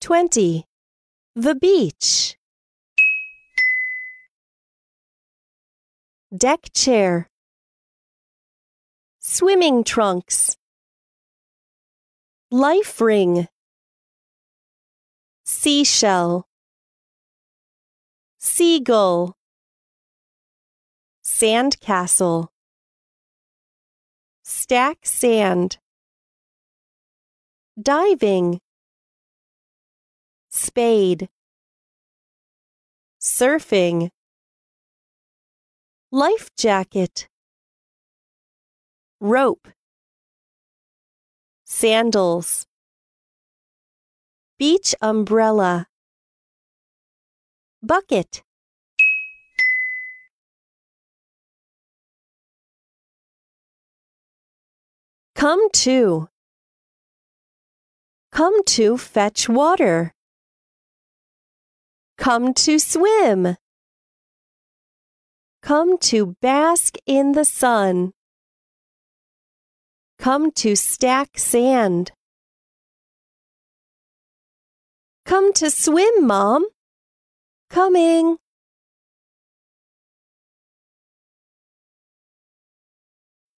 20. The beach. Deck chair. Swimming trunks. Life ring. Seashell. Seagull. Sandcastle. Stack sand. Diving. Spade. Surfing. Life jacket. Rope. Sandals. Beach umbrella. Bucket. Come to. Come to fetch water. Come to swim. Come to bask in the sun. Come to stack sand. Come to swim, Mom. Coming.